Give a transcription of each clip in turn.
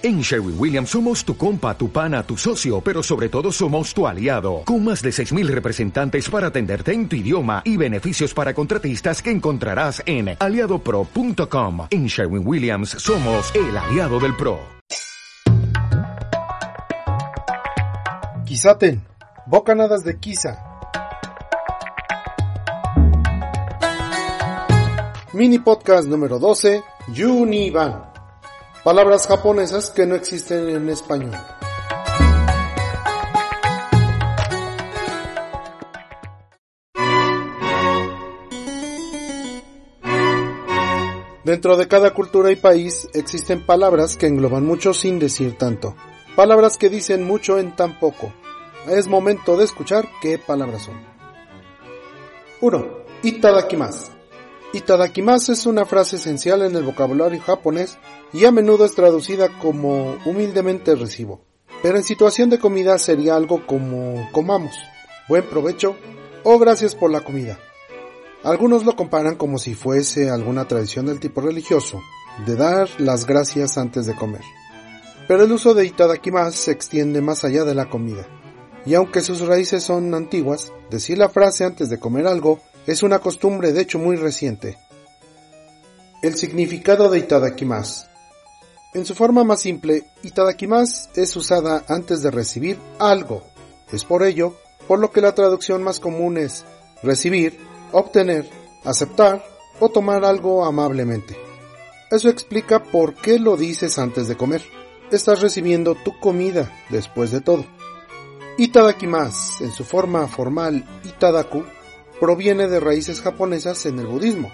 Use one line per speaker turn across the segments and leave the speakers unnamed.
En Sherwin Williams somos tu compa, tu pana, tu socio, pero sobre todo somos tu aliado, con más de 6.000 representantes para atenderte en tu idioma y beneficios para contratistas que encontrarás en aliadopro.com. En Sherwin Williams somos el aliado del PRO.
De. Mini podcast número 12, Yuniban. Palabras japonesas que no existen en español. Dentro de cada cultura y país existen palabras que engloban mucho sin decir tanto. Palabras que dicen mucho en tan poco. Es momento de escuchar qué palabras son. 1. Itadakimasu. Itadakimasu es una frase esencial en el vocabulario japonés y a menudo es traducida como humildemente recibo. Pero en situación de comida sería algo como comamos, buen provecho o gracias por la comida. Algunos lo comparan como si fuese alguna tradición del tipo religioso, de dar las gracias antes de comer. Pero el uso de itadakimasu se extiende más allá de la comida. Y aunque sus raíces son antiguas, decir la frase antes de comer algo es una costumbre de hecho muy reciente. El significado de itadakimasu. En su forma más simple, itadakimasu es usada antes de recibir algo. Es por ello, por lo que la traducción más común es recibir, obtener, aceptar o tomar algo amablemente. Eso explica por qué lo dices antes de comer. Estás recibiendo tu comida después de todo. Itadakimasu, en su forma formal itadaku, proviene de raíces japonesas en el budismo,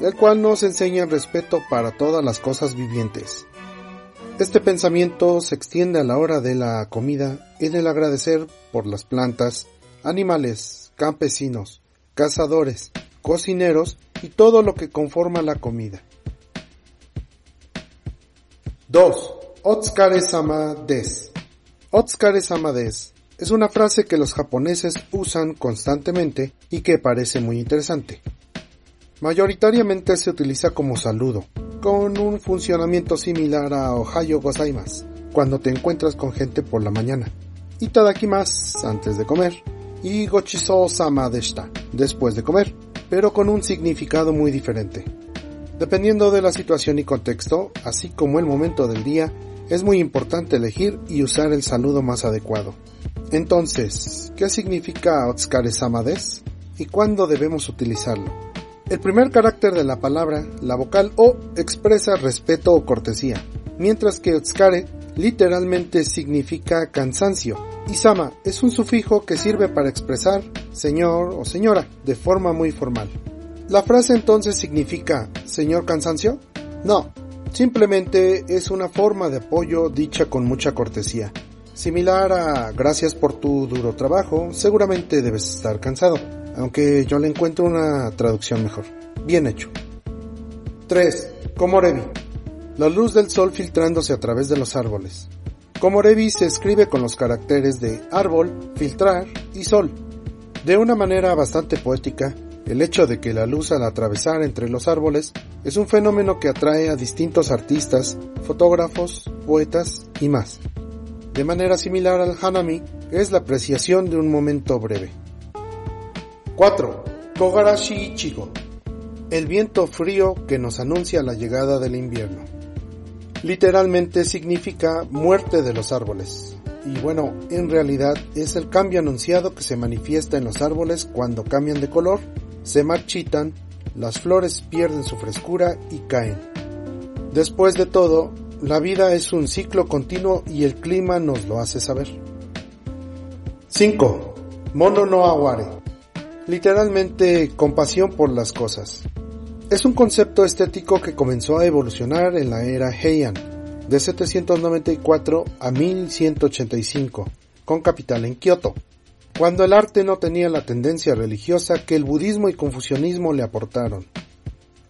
el cual nos enseña respeto para todas las cosas vivientes. Este pensamiento se extiende a la hora de la comida en el agradecer por las plantas, animales, campesinos, cazadores, cocineros y todo lo que conforma la comida. 2. Otsukare-sama des. Otsukare-sama des es una frase que los japoneses usan constantemente y que parece muy interesante. Mayoritariamente se utiliza como saludo, con un funcionamiento similar a Ohayo gozaimasu, cuando te encuentras con gente por la mañana. Itadakimasu antes de comer y Gochiso sama deshita después de comer, pero con un significado muy diferente. Dependiendo de la situación y contexto, así como el momento del día, es muy importante elegir y usar el saludo más adecuado. Entonces, ¿qué significa Otsukare Samades? ¿Y cuándo debemos utilizarlo? El primer carácter de la palabra, la vocal O, expresa respeto o cortesía, mientras que Otsukare literalmente significa cansancio, y Sama es un sufijo que sirve para expresar señor o señora de forma muy formal. ¿La frase entonces significa señor cansancio? No, simplemente es una forma de apoyo dicha con mucha cortesía. Similar a gracias por tu duro trabajo, seguramente debes estar cansado, aunque yo le encuentro una traducción mejor. Bien hecho. 3. Komorebi. La luz del sol filtrándose a través de los árboles. Komorebi se escribe con los caracteres de árbol, filtrar y sol. De una manera bastante poética, el hecho de que la luz al atravesar entre los árboles es un fenómeno que atrae a distintos artistas, fotógrafos, poetas y más. De manera similar al hanami, es la apreciación de un momento breve. 4. Kogarashi Ichigo. El viento frío que nos anuncia la llegada del invierno. Literalmente significa muerte de los árboles. Y bueno, en realidad es el cambio anunciado que se manifiesta en los árboles cuando cambian de color, se marchitan, las flores pierden su frescura y caen. Después de todo, la vida es un ciclo continuo y el clima nos lo hace saber. 5. Mono no aware. Literalmente compasión por las cosas. Es un concepto estético que comenzó a evolucionar en la era Heian, de 794 a 1185, con capital en Kioto, cuando el arte no tenía la tendencia religiosa que el budismo y confucianismo le aportaron.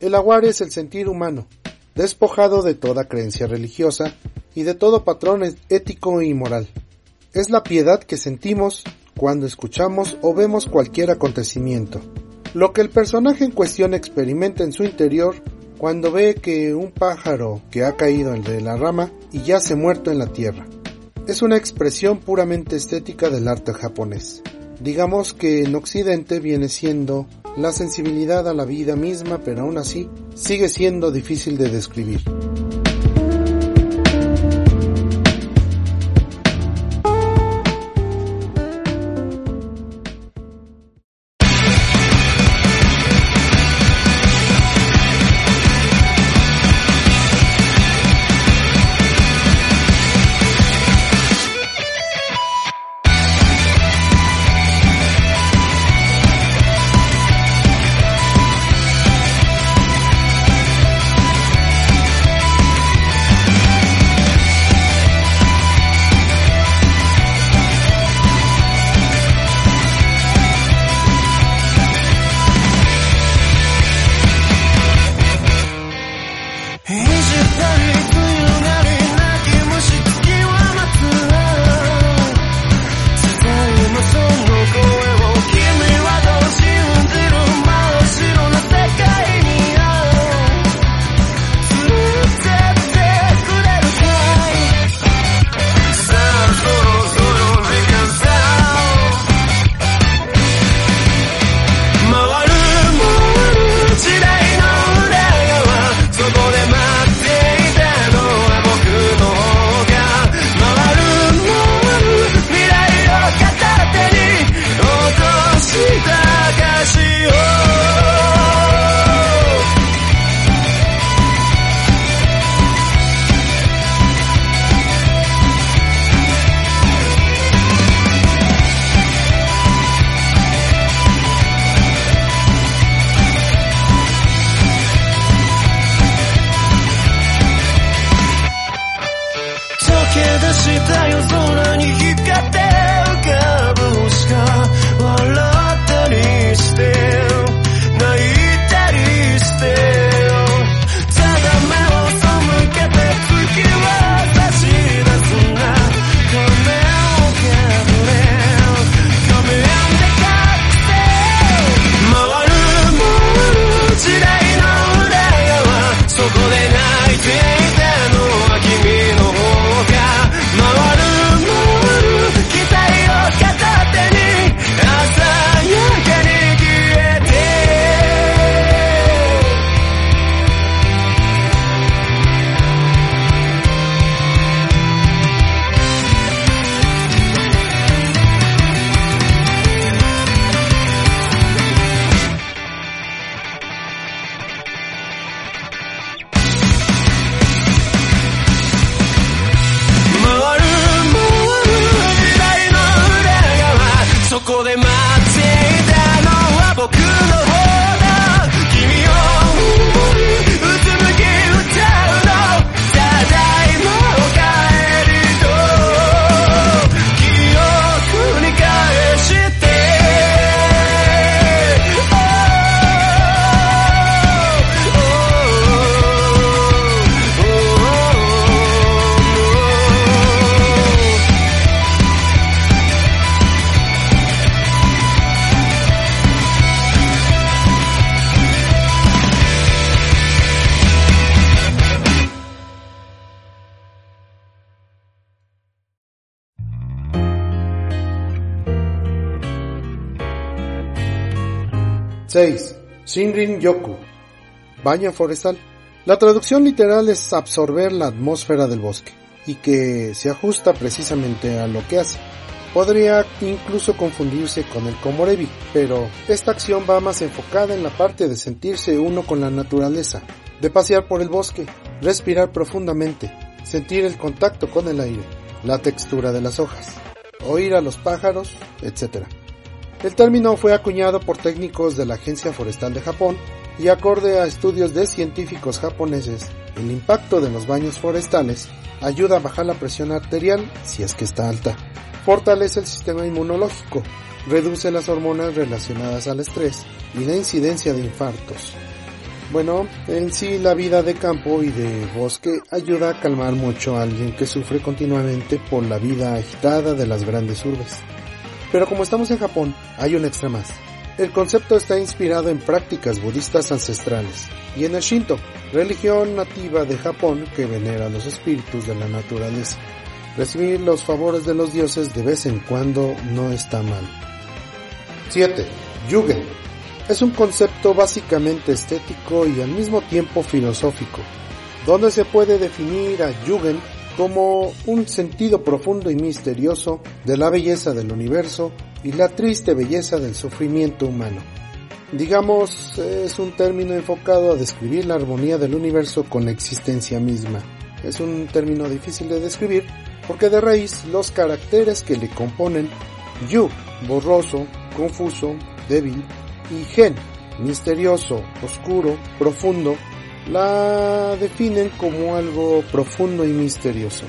El aware es el sentir humano, despojado de toda creencia religiosa y de todo patrón ético y moral. Es la piedad que sentimos cuando escuchamos o vemos cualquier acontecimiento. Lo que el personaje en cuestión experimenta en su interior
cuando ve que un pájaro que ha caído de la rama y yace muerto en la tierra. Es una expresión puramente estética del arte japonés. Digamos que en Occidente viene siendo la sensibilidad a la vida misma, pero aún así sigue siendo difícil de describir. poco de más. 6. Shinrin Yoku. Baño forestal. La traducción literal es absorber la atmósfera del bosque, y que se ajusta precisamente a lo que hace. Podría incluso confundirse con el komorebi, pero esta acción va más enfocada en la parte de sentirse uno con la naturaleza, de pasear por el bosque, respirar profundamente, sentir el contacto con el aire, la textura de las hojas, oír a los pájaros, etc. El término fue acuñado por técnicos de la Agencia Forestal de Japón y acorde a estudios de científicos japoneses, el impacto de los baños forestales ayuda a bajar la presión arterial si es que está alta, fortalece el sistema inmunológico, reduce las hormonas relacionadas al estrés y la incidencia de infartos. Bueno, en sí la vida de campo y de bosque ayuda a calmar mucho a alguien que sufre continuamente por la vida agitada de las grandes urbes. Pero como estamos en Japón, hay un extra más.
El concepto está inspirado en prácticas budistas ancestrales y en el Shinto, religión nativa de Japón que venera los espíritus de la naturaleza. Recibir los favores de los dioses de vez en cuando no está mal. 7. Yugen. Es un concepto básicamente estético y al mismo tiempo filosófico, donde se puede definir a Yugen como un sentido profundo y misterioso de la belleza del universo y la triste belleza del sufrimiento humano. Digamos, es un término enfocado a describir la armonía del universo con la existencia misma. Es un término difícil de describir porque de raíz los caracteres que le componen Yu, borroso, confuso, débil, y Gen, misterioso, oscuro, profundo, la definen como algo profundo y misterioso.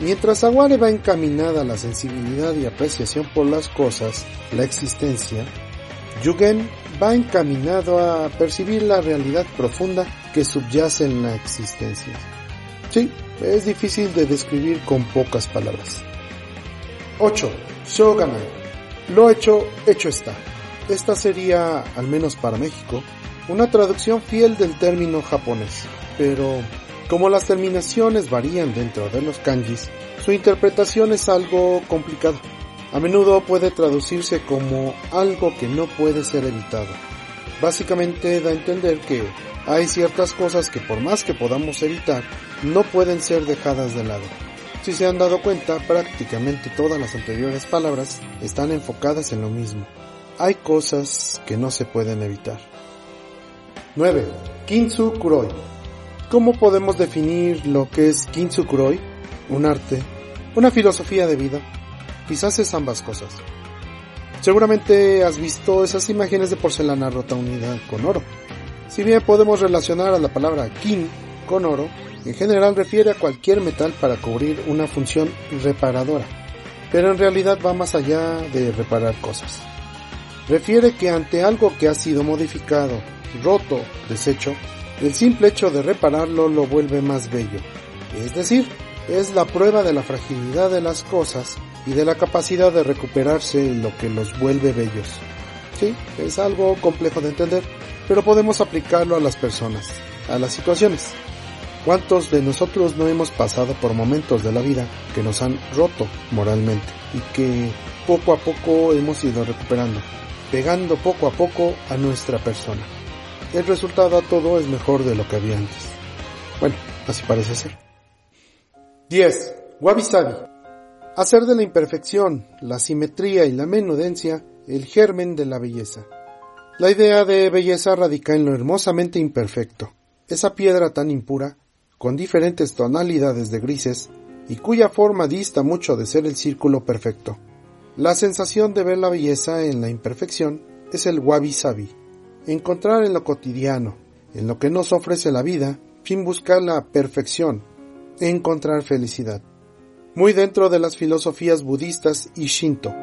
Mientras Aguare va encaminada a la sensibilidad y apreciación por las cosas, la existencia, Yugen va encaminado a percibir la realidad profunda que subyace en la existencia. Sí, es difícil de describir con pocas palabras. 8. Shogunai. Lo hecho, hecho está. Esta sería, al menos para México, una traducción fiel del término japonés, pero como las terminaciones varían dentro de los kanjis, su interpretación es algo complicado. A menudo puede traducirse como algo que no puede ser evitado. Básicamente da a entender que hay ciertas cosas que por más que podamos evitar, no pueden ser dejadas de lado. Si se han dado cuenta, prácticamente todas las anteriores palabras están enfocadas en lo mismo. Hay cosas que no se pueden evitar. 9. Kintsu Kuroi. ¿Cómo podemos definir lo que es Kintsu Kuroi? Un arte, una filosofía de vida. Quizás es ambas cosas. Seguramente has visto esas imágenes de porcelana rota unida con oro. Si bien podemos relacionar a la palabra kin con oro, en general refiere a cualquier metal para cubrir una función reparadora, pero en realidad va más allá de reparar cosas. Refiere que ante algo que ha sido modificado, roto, deshecho, el simple hecho de repararlo lo vuelve más bello. Es decir, es la prueba de la fragilidad de las cosas y de la capacidad de recuperarse lo que los vuelve bellos. Sí, es algo complejo de entender, pero podemos aplicarlo a las personas, a las situaciones. ¿Cuántos de nosotros no hemos pasado por momentos de la vida que nos han roto moralmente y que poco a poco hemos ido recuperando, pegando poco a poco a nuestra persona? El resultado a todo es mejor de lo que había antes. Bueno, así parece ser. 10. Wabi Sabi. Hacer de la imperfección, la simetría y la menudencia el germen de la belleza. La idea de belleza radica en lo hermosamente imperfecto, esa piedra tan impura con diferentes tonalidades de grises y cuya forma dista mucho de ser el círculo perfecto. La sensación de ver la belleza en la imperfección es el wabi sabi, encontrar en lo cotidiano, en lo que nos ofrece la vida, sin buscar la perfección, encontrar felicidad. Muy dentro de las filosofías budistas y shinto.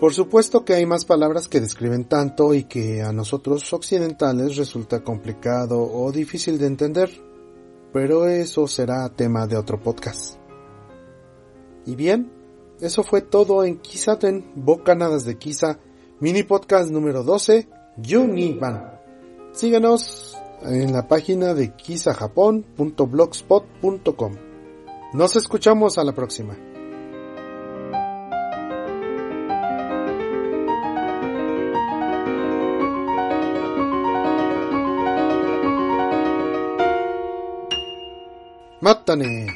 Por supuesto que hay más palabras que describen tanto y que a nosotros occidentales resulta complicado o difícil de entender, pero eso será tema de otro podcast. Y bien, eso fue todo en Kisaten, Bocanadas de Kisa, mini podcast número 12, Yuniban. Síganos en la página de kisajapon.blogspot.com. Nos escuchamos a la próxima. Mátane.